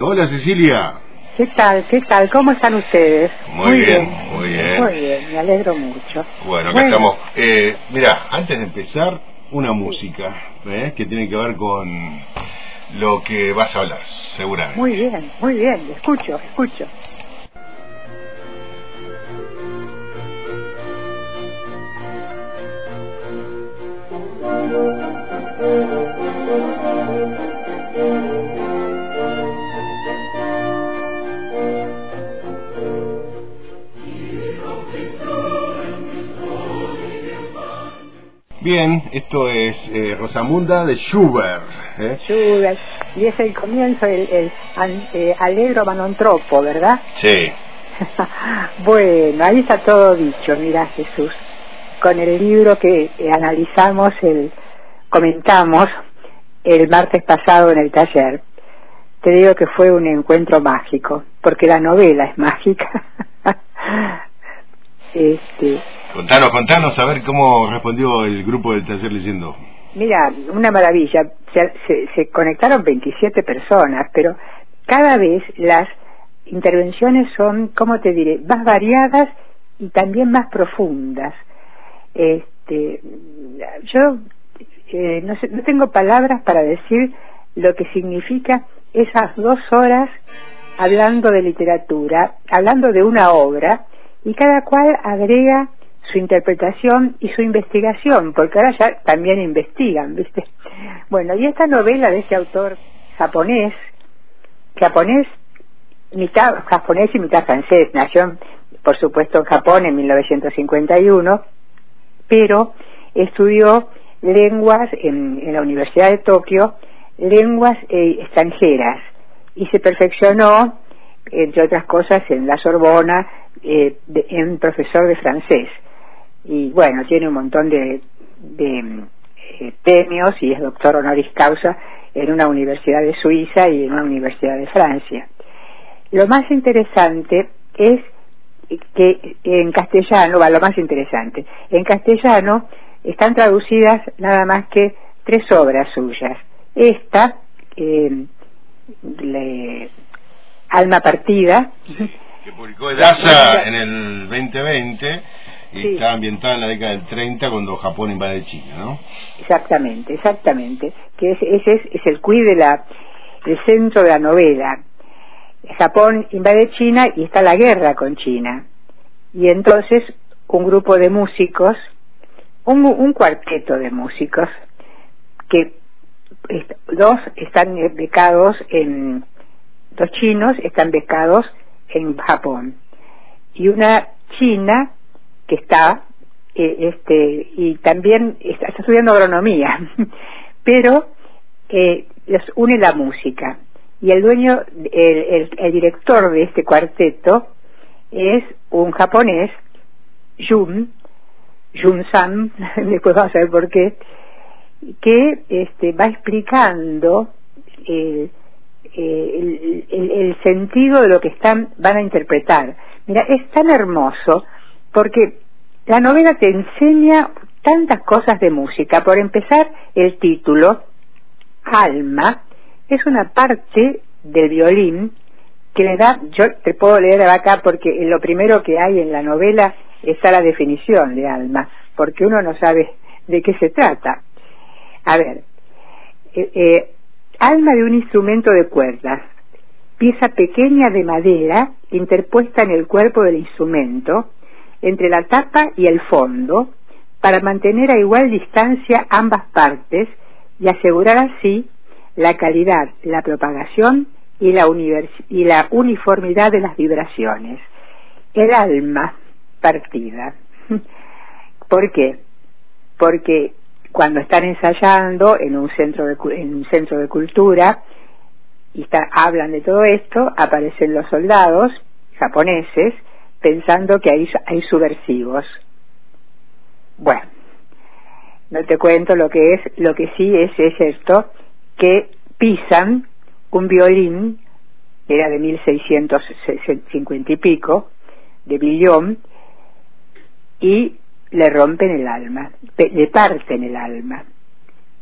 Hola Cecilia. ¿Qué tal? ¿Qué tal? ¿Cómo están ustedes? Muy, bien, muy bien. Muy bien, me alegro mucho. Bueno, acá estamos. Eh, mira, antes de empezar, una música ¿eh? que tiene que ver con lo que vas a hablar, seguramente. Muy bien, muy bien. Escucho, escucho. Bien, esto es eh, Rosamunda de Schubert. ¿eh? Schubert. Y es el comienzo, el, el an- eh, Allegro Manontropo, ¿verdad? Sí. bueno, ahí está todo dicho, mira Jesús. Con el libro que eh, analizamos, el comentamos el martes pasado en el taller. Te digo que fue un encuentro mágico, porque la novela es mágica. este, Contanos, contanos, a ver cómo respondió el grupo del taller leyendo. Mira, una maravilla. Se, se- se conectaron 27 personas, pero cada vez las intervenciones son, ¿cómo te diré?, más variadas y también más profundas. Este, yo eh, no, sé- no tengo palabras para decir lo que significa esas dos horas hablando de literatura, hablando de una obra, y cada cual agrega su interpretación y su investigación, porque ahora ya también investigan, ¿viste? Bueno, y esta novela de ese autor japonés, japonés, mitad japonés y mitad francés, nació, por supuesto, en Japón en 1951, pero estudió lenguas en, en la Universidad de Tokio, lenguas eh, extranjeras, y se perfeccionó, entre otras cosas, en la Sorbona, eh, de- en profesor de francés. Y bueno, tiene un montón de, de eh, premios y es doctor honoris causa en una universidad de Suiza y en una universidad de Francia. Lo más interesante es que en castellano, va lo más interesante, en castellano están traducidas nada más que tres obras suyas. Esta, eh, le- Alma Partida, Que publicó Edasa en el 2020 y Sí. está ambientada en la década del 30 cuando Japón invade China, ¿no? exactamente, exactamente, que es- ese es, es el quid de la, el centro de la novela. Japón invade China y está la guerra con China. Y entonces un grupo de músicos, un, un cuarteto de músicos, que dos están becados en, dos chinos están becados en Japón. Y una china que está, eh, este, y también está, está estudiando agronomía, pero eh, los une la música. Y el dueño, el, el- el director de este cuarteto es un japonés, Jun, Jun San, después vamos a ver por qué, que este, va explicando el, el, el- el sentido de lo que están van a interpretar. Mira, es tan hermoso porque la novela te enseña tantas cosas de música. Por empezar, el título, Alma, es una parte del violín que le da, yo te puedo leer acá porque lo primero que hay en la novela está la definición de alma, porque uno no sabe de qué se trata. A ver, eh, eh, alma de un instrumento de cuerdas, pieza pequeña de madera interpuesta en el cuerpo del instrumento, entre la tapa y el fondo, para mantener a igual distancia ambas partes y asegurar así la calidad, la propagación y la, y la uniformidad de las vibraciones. El alma partida. ¿Por qué? Porque cuando están ensayando en un centro de, en un centro de cultura y está- hablan de todo esto, aparecen los soldados japoneses pensando que hay, hay subversivos. Bueno, no te cuento lo que es, lo que sí es, es esto, que pisan un violín, era de 1650 y pico, de Billón, y le rompen el alma, le parten el alma.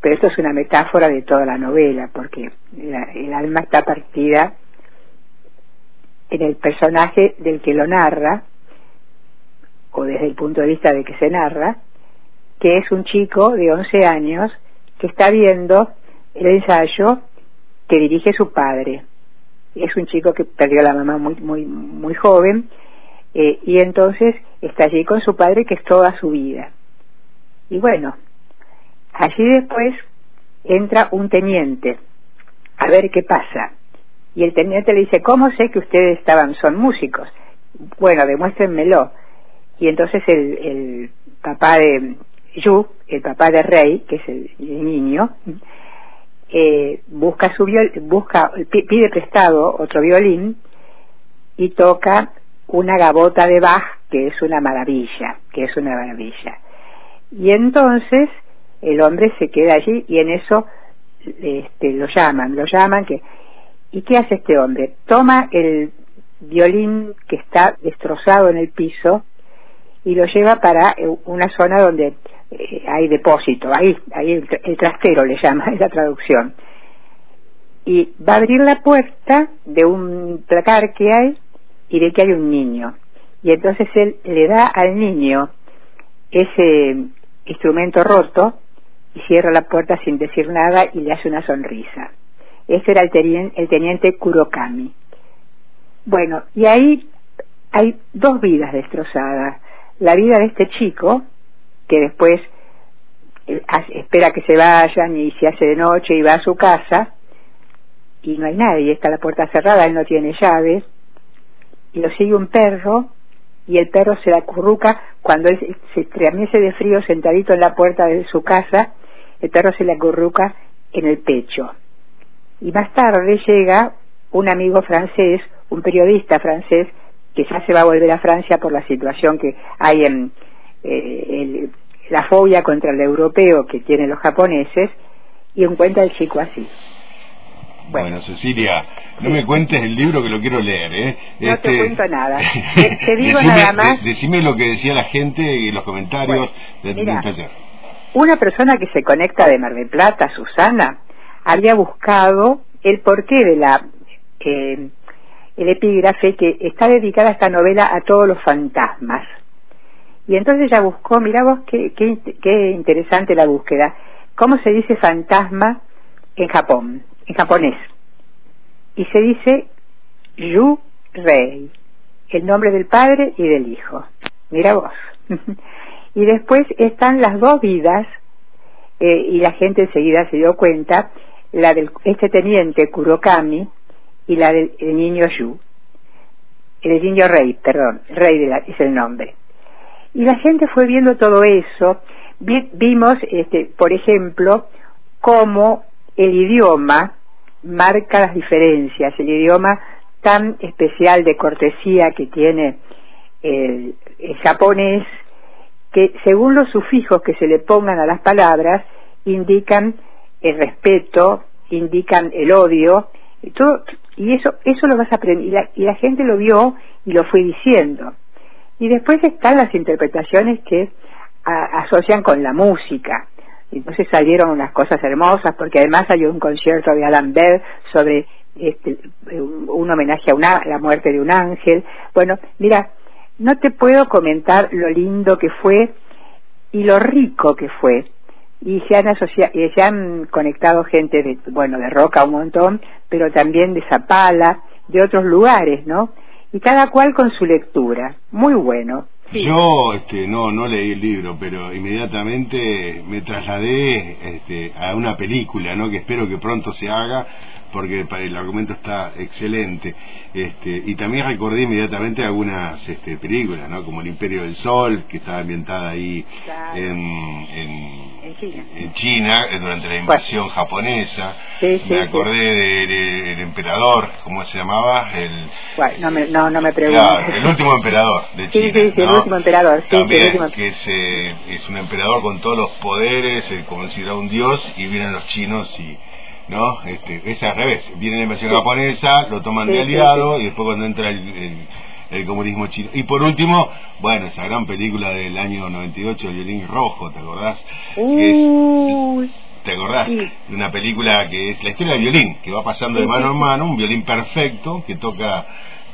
Pero esto es una metáfora de toda la novela, porque el alma está partida en el personaje del que lo narra, o desde el punto de vista de que se narra, que es un chico de 11 años que está viendo el ensayo que dirige su padre. Es un chico que perdió a la mamá muy, muy, muy joven eh, y entonces está allí con su padre que es toda su vida. Y bueno, allí después entra un teniente a ver qué pasa. Y el teniente le dice, ¿cómo sé que ustedes estaban, son músicos? Bueno, demuéstrenmelo. Y entonces el, el papá de Yu, el papá de Rey, que es el, niño, eh, busca su viol, busca, pide prestado otro violín y toca una gabota de Bach que es una maravilla, que es una maravilla. Y entonces el hombre se queda allí y en eso este, lo llaman, lo llaman que ¿y qué hace este hombre? Toma el violín que está destrozado en el piso y lo lleva para eh, una zona donde eh, hay depósito, ahí, ahí el, el, trastero le llama, es la traducción. Y va a abrir la puerta de un placar que hay y ve que hay un niño. Y entonces él le da al niño ese instrumento roto y cierra la puerta sin decir nada y le hace una sonrisa. Ese era el teniente, el teniente Kurokami. Bueno, y ahí hay dos vidas destrozadas. La vida de este chico, que después eh, espera que se vayan y se hace de noche y va a su casa, y no hay nadie, está la puerta cerrada, él no tiene llaves, y lo sigue un perro, y el perro se la acurruca cuando él se estremece de frío sentadito en la puerta de su casa, el perro se le acurruca en el pecho. Y más tarde llega un amigo francés, un periodista francés, que ya se va a volver a Francia por la situación que hay en eh, la fobia contra el europeo que tienen los japoneses, y encuentra al chico así. Bueno, Cecilia, no me cuentes el libro que lo quiero leer, ¿eh? No te este, cuento nada. Te, digo nada más. decime lo que decía la gente en los comentarios del taller. Una persona que se conecta de Mar del Plata, Susana, había buscado el porqué de la eh, el epígrafe que está dedicada esta novela a todos los fantasmas. Y entonces ella buscó, mira vos qué, qué, qué interesante la búsqueda, cómo se dice fantasma en Japón, en japonés. Y se dice Yu Rei, el nombre del padre y del hijo. Mira vos. y después están las dos vidas, eh, y la gente enseguida se dio cuenta, la de este teniente Kurokami y la del niño Yu. El niño Rey, perdón, Rey de es el nombre. Y la gente fue viendo todo eso. vimos, este, por ejemplo, cómo el idioma marca las diferencias, el idioma tan especial de cortesía que tiene el, japonés, que según los sufijos que se le pongan a las palabras, indican el respeto, indican el odio, y, todo, y eso, eso lo vas a aprender, y la, y la gente lo vio y lo fue diciendo. Y después están las interpretaciones que asocian con la música. Entonces salieron unas cosas hermosas, porque además hay un concierto de Alan Bell sobre este, un homenaje a, una, la muerte de un ángel. Bueno, mira, no te puedo comentar lo lindo que fue y lo rico que fue. Y se han, asociado, se han conectado gente de, bueno, de Roca un montón, pero también de Zapala, de otros lugares, ¿no? Y cada cual con su lectura. Muy bueno. Yo este, no, no leí el libro, pero inmediatamente me trasladé este, a una película, ¿no? que espero que pronto se haga, porque el argumento está excelente. Este, y también recordé inmediatamente algunas este, películas, ¿no? como El Imperio del Sol, que estaba ambientada ahí en, en, China. Eh, durante la invasión japonesa. me acordé del emperador, ¿cómo se llamaba? El, no, me, no, no me pregunto. el último emperador de China. Sí, sí, el último emperador. También, que es, eh, es un emperador con todos los poderes, eh, como si un dios, y vienen los chinos y ¿no? Este, es al revés, viene la invasión japonesa, lo toman de aliado y después cuando entra el, el, comunismo chino. Y por último, bueno, esa gran película del año 98, El violín rojo, ¿te acordás? ¿Te acordás? De una película que es la historia del violín, que va pasando de mano en mano, un violín perfecto que toca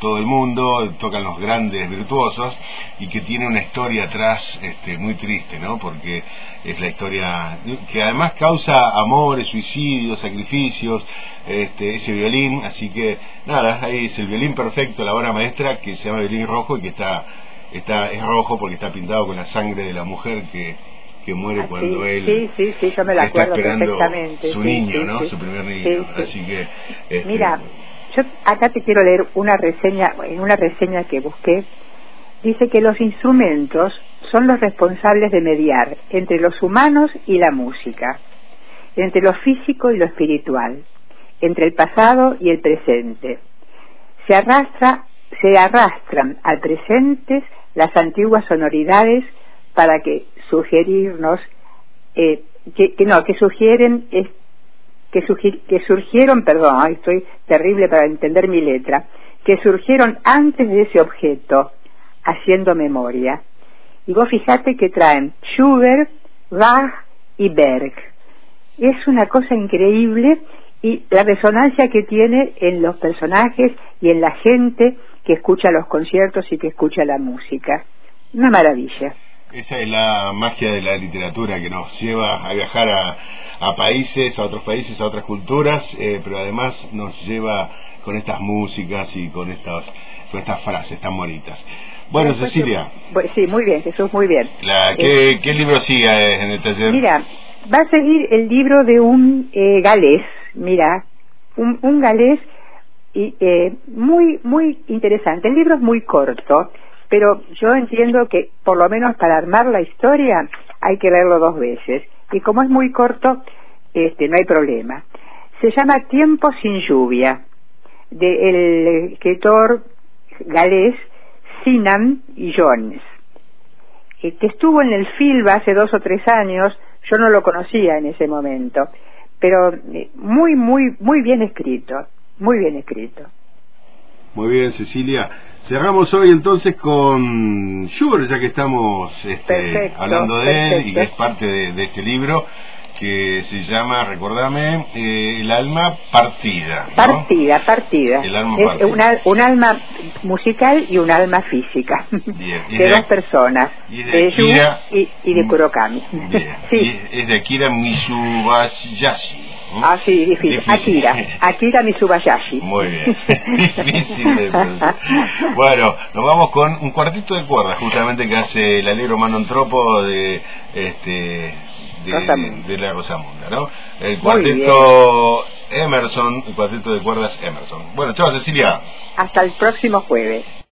todo el mundo, tocan los grandes virtuosos y que tiene una historia atrás este, muy triste, ¿no? Porque es la historia que además causa amores, suicidios, sacrificios, este, ese violín, así que nada, ahí es el violín perfecto, la obra maestra que se llama violín rojo y que está, está es rojo porque está pintado con la sangre de la mujer que que muere Ah, cuando sí, él sí, sí, sí, yo me la está acuerdo esperando perfectamente, su niño, ¿no? Su primer niño. Sí, sí. Así que este, Mira, yo acá te quiero leer una reseña, en una reseña que busqué, dice que los instrumentos son los responsables de mediar entre los humanos y la música, entre lo físico y lo espiritual, entre el pasado y el presente. Se arrastra, se arrastran al presente las antiguas sonoridades para que sugerirnos eh, que, no, que sugieren es- que, sugi- que surgieron, perdón, estoy terrible para entender mi letra, que surgieron antes de ese objeto, haciendo memoria. Y vos fijate que traen Schubert, Bach y Berg. Es una cosa increíble y la resonancia que tiene en los personajes y en la gente que escucha los conciertos y que escucha la música. Una maravilla. Esa es la magia de la literatura que nos lleva a viajar a, a países, a otros países, a otras culturas, eh, pero además nos lleva con estas músicas y con estas, con estas frases tan bonitas. Bueno, Después, Cecilia, bu- Sí, muy bien, Jesús, muy bien. la, Eh, ¿qué, ¿qué libro sigue en el taller? Mira, va a seguir el libro de un eh, galés, mira, un, un galés y, eh, muy, muy interesante. El libro es muy corto, pero yo entiendo que por lo menos para armar la historia hay que leerlo dos veces. Y como es muy corto, este, no hay problema. Se llama Tiempo sin lluvia, del escritor galés Sinan Jones eh, que estuvo en el FILBA hace dos o tres años, yo no lo conocía en ese momento, pero eh, muy, muy, muy bien escrito, muy bien escrito. Muy bien, Cecilia. Cerramos hoy entonces con Schubert, ya que estamos este, Perfecto, hablando de él y que es parte de, de este libro que se llama, recordame, eh, El alma partida. ¿no? Partida, partida. El alma es partida. una- un alma musical y un alma física, Bien. De de- dos personas, y de de Akira- y, y de Kurokami. Bien. sí. Y es de Akira Mitsubayashi. ¿No? Ah, sí, difícil. Difícil. Akira, Akira Mitsubayashi. Muy bien. Difícil de. Bueno, nos vamos con un cuartito de cuerdas, justamente que hace el alero Manontropo de este de, Rosamunda. de la Rosamunda, ¿no? El cuarteto Emerson, el cuarteto de cuerdas Emerson. Bueno, chao Cecilia. Hasta el próximo jueves.